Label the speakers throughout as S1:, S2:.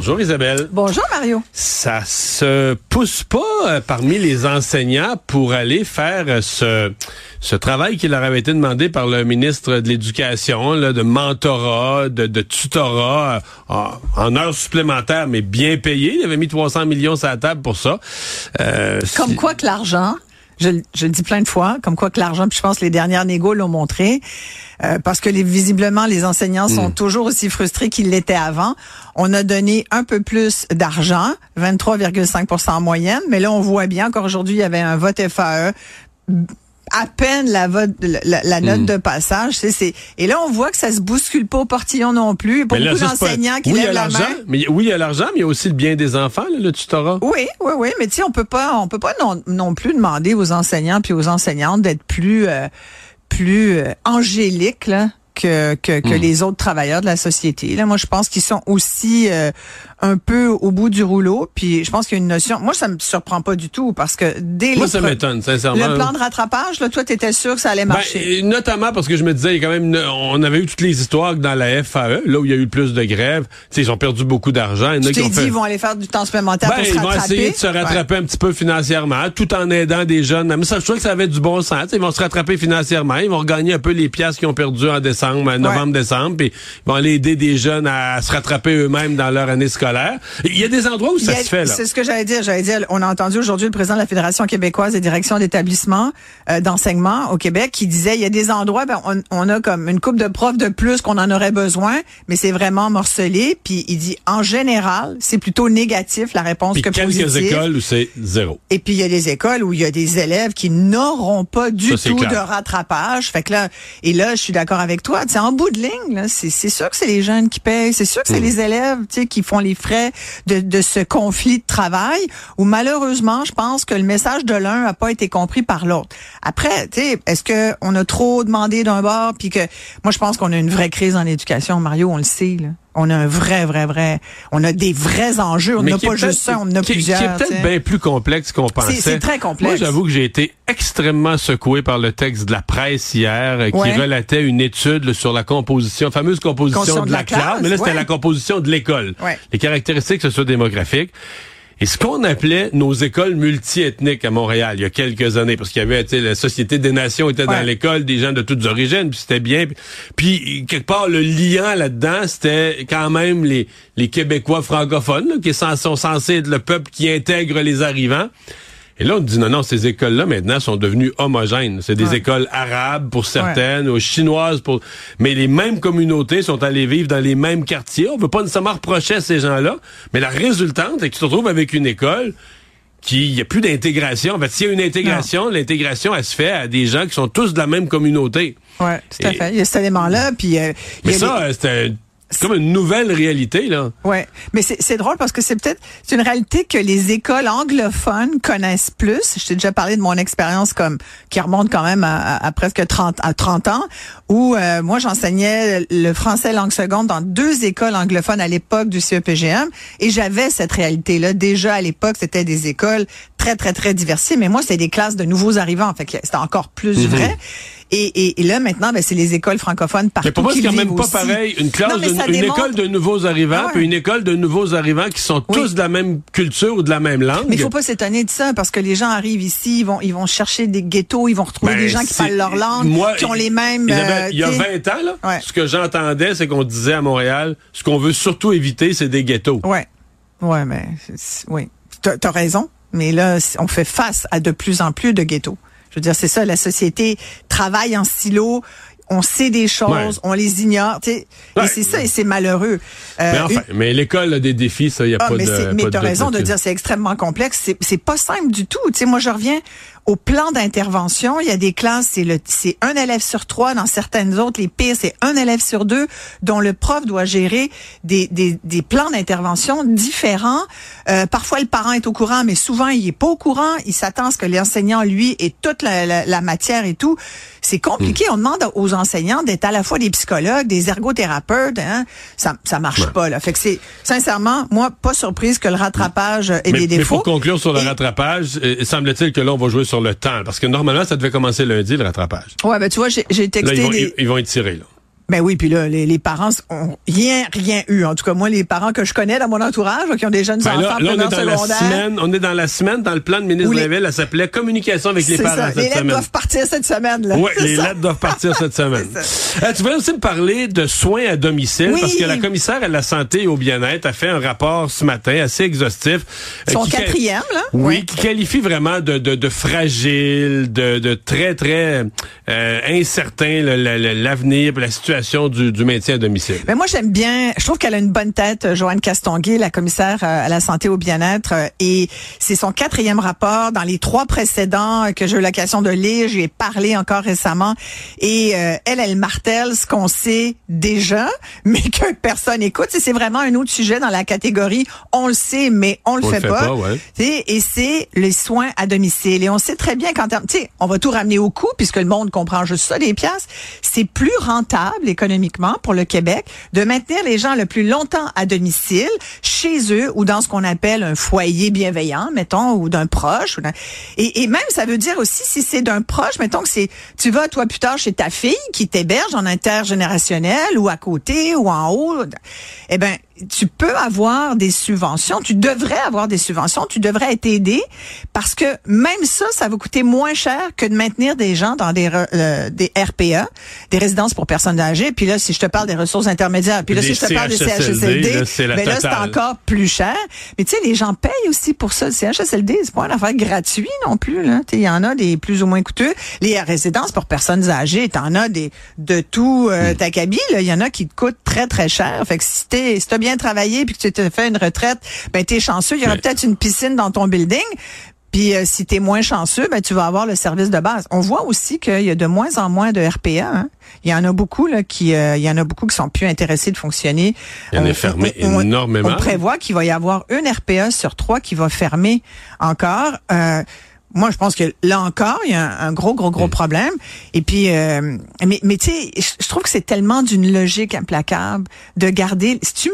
S1: Bonjour Isabelle.
S2: Bonjour Mario.
S1: Ça se pousse pas euh, parmi les enseignants pour aller faire euh, ce, ce travail qui leur avait été demandé par le ministre de l'Éducation, de mentorat, de, de tutorat euh, en, heures supplémentaires, mais bien payé. Il avait mis 300 millions sur la table pour ça.
S2: Comme quoi que l'argent je, je, le dis plein de fois, comme quoi que l'argent, puis je pense que les dernières négos l'ont montré, euh, parce que les, visiblement les enseignants sont hmm. toujours aussi frustrés qu'ils l'étaient avant. On a donné un peu plus d'argent, 23,5% en moyenne, mais là on voit bien encore aujourd'hui il y avait un vote FAE à peine la, vote, la, note hmm. de passage. C'est, et là, on voit que ça se bouscule pas au portillon non plus. Pour beaucoup d'enseignants qui lèvent la main.
S1: Mais, oui, il y a l'argent, mais il y a aussi le bien des enfants, le tutorat.
S2: Oui, oui, oui. Mais tu sais, on peut pas, on peut pas non, non, plus demander aux enseignants puis aux enseignantes d'être plus, euh, plus euh, angéliques, là que, que, que hmm. les autres travailleurs de la société. Là, moi, je pense qu'ils sont aussi euh, un peu au bout du rouleau. Puis je pense qu'il y a une notion. Moi, ça me surprend pas du tout parce que dès
S1: moi, ça m'étonne sincèrement.
S2: Le plan de rattrapage, là, toi, t'étais sûr que ça allait ben, marcher.
S1: notamment parce que je me disais, il y a quand même, on avait eu toutes les histoires dans la FAE, là où il y a eu le plus de grèves. sais, ils ont perdu beaucoup d'argent.
S2: Tu t'es dit, ils vont aller faire du temps supplémentaire
S1: ben,
S2: pour se
S1: rattraper. Ils vont essayer de se rattraper un petit peu financièrement, tout en aidant des jeunes. Mais ça, je trouve que ça avait du bon sens. ils vont se rattraper financièrement. Ils vont regagner un peu les pièces qu'ils ont perdues en décembre, novembre, décembre. Puis ils vont aller aider des jeunes à se rattraper eux-mêmes dans leur année scolaire. Il y a des endroits où ça se fait.
S2: C'est ce que j'allais dire. J'allais dire, on a entendu aujourd'hui le président de la Fédération québécoise des directions d'établissements euh, d'enseignement au Québec qui disait, il y a des endroits, ben, on, on, a comme une coupe de profs de plus qu'on en aurait besoin, mais c'est vraiment morcelé. Puis il dit, en général, c'est plutôt négatif la réponse
S1: puis
S2: que
S1: quelques écoles où c'est zéro.
S2: Et puis il y a des écoles où il y a des élèves qui n'auront pas du tout de rattrapage. Fait que là, et là, je suis d'accord avec toi. C'est en bout de ligne, c'est sûr que c'est les jeunes qui payent. C'est sûr que c'est hmm. les élèves, tu sais, qui font les frais de de, ce conflit de travail où malheureusement, je pense que le message de l'un n'a pas été compris par l'autre. Après, tu sais, est-ce que on a trop demandé d'un bord puis que moi je pense qu'on a une vraie crise en éducation, Mario, on le sait là. On a un vrai, vrai, vrai. On a des vrais enjeux. On n'a pas juste ça, on en a plusieurs.
S1: Qui est peut-être bien plus complexe qu'on pensait.
S2: C'est très complexe.
S1: Moi, j'avoue que j'ai été extrêmement secoué par le texte de la presse hier euh, qui relatait une étude sur la composition, fameuse composition de, la, classe. Mais là, c'était la composition de l'école. Les caractéristiques socio-démographiques. Et ce qu'on appelait nos écoles multiethniques à Montréal il y a quelques années, parce qu'il y avait, la Société des Nations était dans l'école, des gens de toutes origines, puis c'était bien. Puis, quelque part, le liant là-dedans, c'était quand même les, les Québécois francophones, qui sont censés être le peuple qui intègre les arrivants. Et là, on dit non, non, ces écoles-là, maintenant, sont devenues homogènes. C'est des écoles arabes pour certaines, ou chinoises pour... Mais les mêmes communautés sont allées vivre dans les mêmes quartiers. On veut pas nécessairement reprocher à ces gens-là. Mais la résultante est que tu te retrouves avec une école qui il y a plus d'intégration. En fait, s'il y a une intégration, l'intégration elle se fait à des gens qui sont tous de la même communauté.
S2: Oui, tout à fait. Il y a cet élément-là, puis. Euh,
S1: mais ça, c'était c'est comme une nouvelle réalité, là.
S2: Ouais, mais c'est drôle parce que c'est peut-être c'est une réalité que les écoles anglophones connaissent plus. Je t'ai déjà parlé de mon expérience comme qui remonte quand même à, presque 30 à 30 ans où euh, moi j'enseignais le français langue seconde dans deux écoles anglophones à l'époque du CEPGM et j'avais cette réalité là déjà à l'époque, c'était des écoles très très très diversifiées, mais moi c'était des classes de nouveaux arrivants, fait que c'était encore plus mhm. vrai. Et, et, là, maintenant, ben, c'est les écoles francophones partout.
S1: Mais pour moi,
S2: c'est
S1: quand même pas pareil. Une classe, une, école de nouveaux arrivants, ah puis une école de nouveaux arrivants qui sont tous de la même culture ou de la même langue.
S2: Mais il faut pas s'étonner de ça, parce que les gens arrivent ici, ils vont, ils vont chercher des ghettos, ils vont retrouver ben, des gens qui parlent leur langue, qui ont les mêmes.
S1: Euh, il y a 20 ans, là, ce que j'entendais, c'est qu'on disait à Montréal, ce qu'on veut surtout éviter, c'est des ghettos.
S2: Ouais. Ouais, mais oui. T'as as raison. Mais là, on fait face à de plus en plus de ghettos. Je veux dire, c'est ça, la société travaille en silo. On sait des choses, on les ignore. Et c'est ça, et c'est malheureux.
S1: Euh, mais enfin, mais l'école a des défis, ça, il y a ah, pas
S2: mais
S1: de.
S2: Mais tu as raison de dire, c'est extrêmement complexe. C'est pas simple du tout. Sais, moi, je reviens au plan d'intervention, il y a des classes, c'est le, c'est un élève sur trois. Dans certaines autres, les pires, c'est un élève sur deux, dont le prof doit gérer des, des, des plans d'intervention différents. Euh, parfois, le parent est au courant, mais souvent, il est pas au courant. Il s'attend à ce que l'enseignant, lui, ait toute la, la, matière et tout. C'est compliqué. Hmm. On demande aux enseignants d'être à la fois des psychologues, des ergothérapeutes. Hein? Ça, ça marche pas. Là. Fait que c'est sincèrement, moi, pas surprise que le rattrapage ait des défauts. Mais
S1: pour conclure sur le rattrapage, euh, semble-t-il que là, on va jouer sur le temps. Parce que normalement, ça devait commencer lundi, le rattrapage.
S2: Ouais, ben tu vois, j'ai texté... Là,
S1: ils, vont, ils, vont être tirés, là.
S2: Ben oui, puis là, les, les, parents ont rien, rien eu. En tout cas, moi, les parents que je connais dans mon entourage, qui ont des jeunes ben enfants là,
S1: là, on est dans La semaine, on est dans la semaine, dans le plan de ministre de la Ville, elle s'appelait Communication avec les parents ça. cette
S2: les
S1: lettres
S2: doivent partir cette semaine. Là.
S1: Oui, les lettres doivent partir cette semaine. Euh, tu voulais aussi me parler de soins à domicile, parce que la commissaire à la santé et au bien-être a fait un rapport ce matin assez exhaustif.
S2: Euh, Son quatrième, là?
S1: Oui, qui qualifie vraiment de, de, de fragile, de, de très, très euh, incertain l'avenir, la situation du, du maintien à domicile.
S2: Mais moi, j'aime bien, je trouve qu'elle a une bonne tête, euh, Joanne Castonguay, la commissaire euh, à la santé au bien-être. Euh, et c'est son quatrième rapport. Dans les trois précédents que j'ai eu l'occasion de lire, j'y ai parlé encore récemment. Et elle, elle martèle ce qu'on sait déjà, mais que personne écoute. C'est vraiment un autre sujet dans la catégorie on le sait, mais on le fait, pas. Et c'est les soins à domicile. Et on sait très bien quand on va tout ramener au coût, puisque le monde comprend juste ça, les pièces. C'est plus rentable économiquement pour le Québec de maintenir les gens le plus longtemps à domicile, chez eux ou dans ce qu'on appelle un foyer bienveillant, mettons, ou d'un proche. et, et, même, ça veut dire aussi, si c'est d'un proche, mettons que c'est, tu vas toi plus tard chez ta fille qui t'héberge en intergénérationnel ou à côté ou en haut, eh ben tu peux avoir des subventions, tu devrais avoir des subventions, tu devrais être aidé parce que même ça, ça va coûter moins cher que de maintenir des gens dans des euh, des RPA, des résidences pour personnes âgées. Puis là, si je te parle des ressources intermédiaires, puis là, si je te parle des CHSLD, ben là, c'est encore plus cher. Mais tu sais, les gens payent aussi pour ça. Le CHSLD, c'est pas une affaire gratuite non plus. Là, il y en a des plus ou moins coûteux. Les résidences pour personnes âgées, t'en as des de tout euh, hmm. ta cabine. Il y en a qui te coûtent très très cher. Fait que si t'es si t'as bien travaillé puis que tu te fait une retraite, ben t'es chanceux. Il y aura peut-être une piscine dans ton building. Puis euh, si tu es moins chanceux, ben tu vas avoir le service de base. On voit aussi qu'il y a de moins en moins de RPA. Hein. Il y en a beaucoup là qui, euh, il y en a beaucoup qui sont plus intéressés de fonctionner.
S1: Il y en a fermé énormément.
S2: On prévoit qu'il va y avoir une RPA sur trois qui va fermer encore. Euh, moi, je pense que là encore, il y a un, gros, gros, gros mm. problème. Et puis, euh, mais, mais tu sais, je trouve que c'est tellement d'une logique implacable de garder. Si tu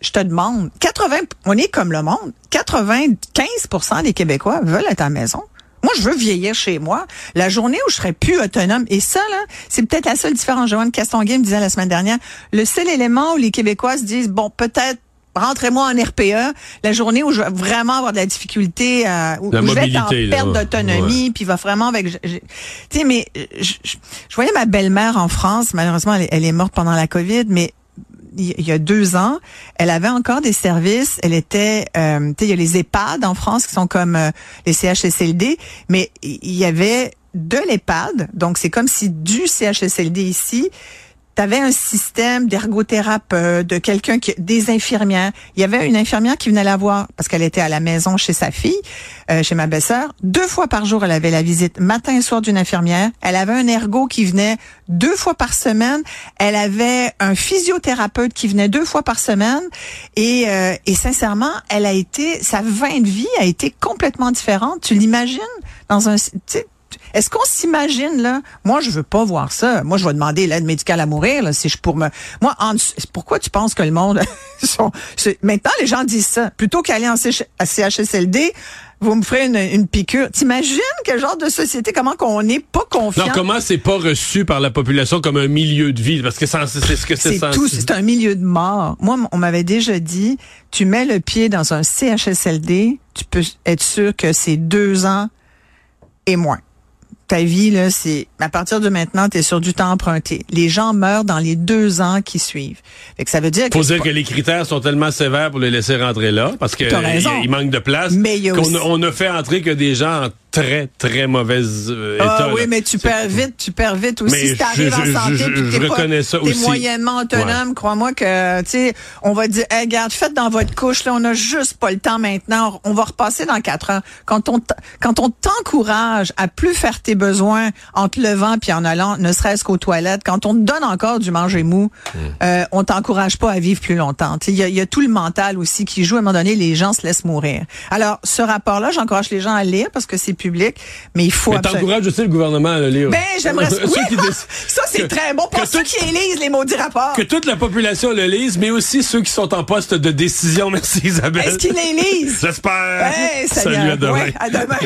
S2: je te demande, 80, on est comme le monde. 95% des Québécois veulent être à la maison. Moi, je veux vieillir chez moi. La journée où je serai plus autonome, et ça, là, c'est peut-être la seule différence. Joanne Castonguay me disait la semaine dernière, le seul élément où les Québécois se disent, bon, peut-être rentrez-moi en RPA, la journée où je vais vraiment avoir de la difficulté, à, où, je vais être en perte d'autonomie, puis va vraiment avec... Tu sais, mais je, voyais ma belle-mère en France, malheureusement, elle, est morte pendant la COVID, mais il y a deux ans, elle avait encore des services. Elle était, euh, tu sais, il y a les EHPAD en France qui sont comme euh, les CHSLD, mais il y avait de l'EHPAD, donc c'est comme si du CHSLD ici, tu avais un système d'ergothérapeute, de quelqu'un qui, des infirmières. Il y avait une infirmière qui venait la voir parce qu'elle était à la maison chez sa fille, euh, chez ma belle-sœur. Deux fois par jour, elle avait la visite matin et soir d'une infirmière. Elle avait un ergo qui venait deux fois par semaine. Elle avait un physiothérapeute qui venait deux fois par semaine. Et, euh, et sincèrement, elle a été, sa fin de vie a été complètement différente. Tu l'imagines dans un, est-ce qu'on s'imagine là? Moi, je veux pas voir ça. Moi, je vais demander l'aide médicale à mourir là, si je pour me. Moi, en... pourquoi tu penses que le monde sont... Maintenant, les gens disent ça plutôt qu'aller en CHSLD vous me ferez une, une piqûre. T'imagines quel genre de société, comment qu'on n'est pas confiant?
S1: Non, comment c'est pas reçu par la population comme un milieu de vie? Parce que c'est ce que c'est
S2: C'est tout, c'est un milieu de mort. Moi, on m'avait déjà dit, tu mets le pied dans un CHSLD, tu peux être sûr que c'est deux ans et moins ta vie, là, c'est à partir de maintenant, tu es sur du temps emprunté. Les gens meurent dans les deux ans qui suivent. Fait que ça veut dire
S1: Faut dire que les critères sont tellement sévères pour les laisser rentrer là, parce qu'il manque de place, qu'on on a fait entrer que des gens très, très mauvaise euh, ah
S2: état. oui, mais tu perds vite, tu perds vite aussi mais si t'arrives en santé. Je, je, reconnais pas, ça aussi. moyennement autonome. Crois-moi que, tu sais, on va dire, hey, regarde, faites dans votre couche, là, on a juste pas le temps maintenant. On va repasser dans quatre ans. Quand on, quand on t'encourage à plus faire tes besoins en te levant puis en allant, ne serait-ce qu'aux toilettes, quand on te donne encore du manger mou, mm. euh, on t'encourage pas à vivre plus longtemps. Il y a, y a tout le mental aussi qui joue. À un moment donné, les gens se laissent mourir. Alors, ce rapport-là, j'encourage les gens à lire parce que c'est public, mais il faut.
S1: Mais t'encourages aussi le gouvernement à le lire.
S2: Ben, j'aimerais. Oui, ça c'est très bon pour ceux qui lisent les maudits rapports.
S1: Que toute la population le lise, mais aussi ceux qui sont en poste de décision. Merci Isabelle.
S2: Est-ce qu'ils les lisent?
S1: J'espère.
S2: Ben, Salut à demain. à demain.